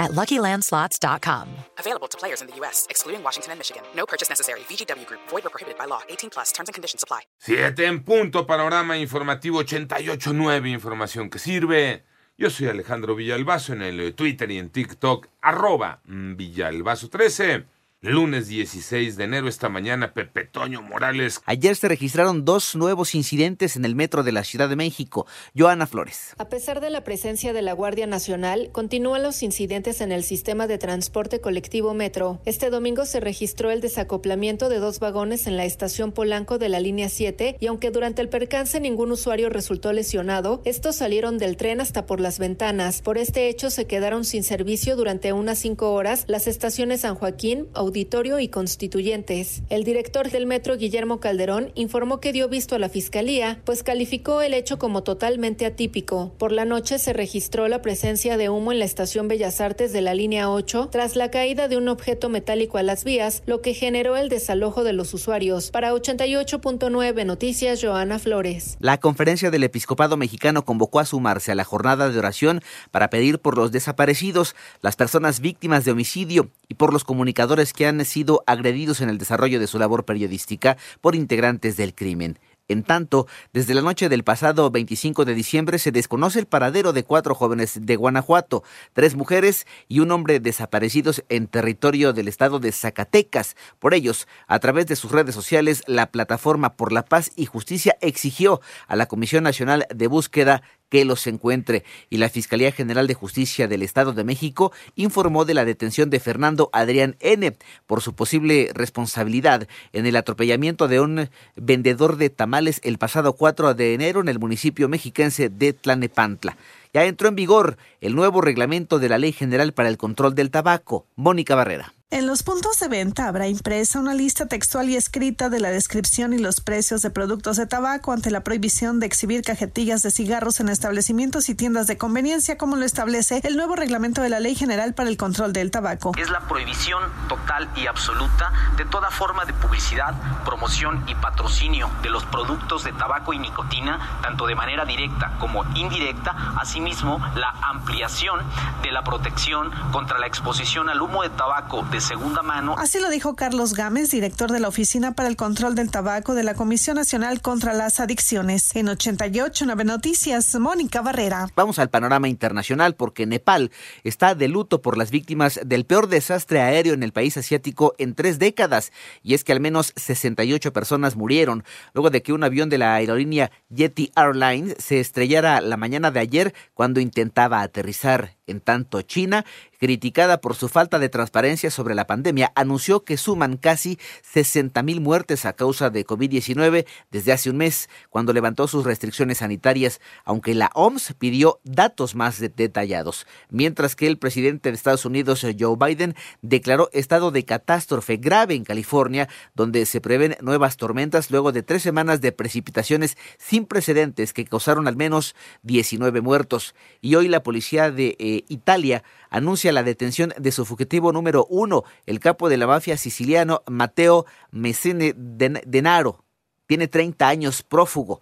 at LuckyLandSlots.com. Available to players in the U.S., excluding Washington and Michigan. No purchase necessary. VGW Group. Void or prohibited by law. 18 plus. Terms and conditions apply. Siete en punto. Panorama informativo 88.9. Información que sirve. Yo soy Alejandro Villalbazo en el Twitter y en TikTok. Arroba Villalbazo13. Lunes 16 de enero, esta mañana, Pepe Toño Morales. Ayer se registraron dos nuevos incidentes en el metro de la Ciudad de México. Joana Flores. A pesar de la presencia de la Guardia Nacional, continúan los incidentes en el sistema de transporte colectivo metro. Este domingo se registró el desacoplamiento de dos vagones en la estación Polanco de la línea 7 y aunque durante el percance ningún usuario resultó lesionado, estos salieron del tren hasta por las ventanas. Por este hecho se quedaron sin servicio durante unas cinco horas las estaciones San Joaquín, Auditorio y Constituyentes. El director del metro, Guillermo Calderón, informó que dio visto a la fiscalía, pues calificó el hecho como totalmente atípico. Por la noche se registró la presencia de humo en la estación Bellas Artes de la línea 8 tras la caída de un objeto metálico a las vías, lo que generó el desalojo de los usuarios. Para 88.9 Noticias, Joana Flores. La conferencia del Episcopado Mexicano convocó a sumarse a la jornada de oración para pedir por los desaparecidos, las personas víctimas de homicidio y por los comunicadores que han sido agredidos en el desarrollo de su labor periodística por integrantes del crimen. En tanto, desde la noche del pasado 25 de diciembre se desconoce el paradero de cuatro jóvenes de Guanajuato, tres mujeres y un hombre desaparecidos en territorio del estado de Zacatecas. Por ellos, a través de sus redes sociales, la Plataforma por la Paz y Justicia exigió a la Comisión Nacional de Búsqueda que los encuentre. Y la Fiscalía General de Justicia del Estado de México informó de la detención de Fernando Adrián N. por su posible responsabilidad en el atropellamiento de un vendedor de tamales el pasado 4 de enero en el municipio mexiquense de Tlanepantla. Ya entró en vigor el nuevo reglamento de la Ley General para el Control del Tabaco. Mónica Barrera. En los puntos de venta habrá impresa una lista textual y escrita de la descripción y los precios de productos de tabaco ante la prohibición de exhibir cajetillas de cigarros en establecimientos y tiendas de conveniencia, como lo establece el nuevo reglamento de la Ley General para el Control del Tabaco. Es la prohibición total y absoluta de toda forma de publicidad, promoción y patrocinio de los productos de tabaco y nicotina, tanto de manera directa como indirecta, asimismo la ampliación de la protección contra la exposición al humo de tabaco de segunda mano. Así lo dijo Carlos Gámez, director de la Oficina para el Control del Tabaco de la Comisión Nacional contra las Adicciones. En 88 Nueve Noticias, Mónica Barrera. Vamos al panorama internacional porque Nepal está de luto por las víctimas del peor desastre aéreo en el país asiático en tres décadas. Y es que al menos 68 personas murieron luego de que un avión de la aerolínea Yeti Airlines se estrellara la mañana de ayer cuando intentaba aterrizar. En tanto, China criticada por su falta de transparencia sobre la pandemia, anunció que suman casi 60 mil muertes a causa de COVID-19 desde hace un mes, cuando levantó sus restricciones sanitarias, aunque la OMS pidió datos más detallados. Mientras que el presidente de Estados Unidos, Joe Biden, declaró estado de catástrofe grave en California, donde se prevén nuevas tormentas luego de tres semanas de precipitaciones sin precedentes que causaron al menos 19 muertos. Y hoy la policía de eh, Italia anuncia la detención de su fugitivo número uno, el capo de la mafia siciliano Matteo Messene Denaro. Tiene 30 años prófugo.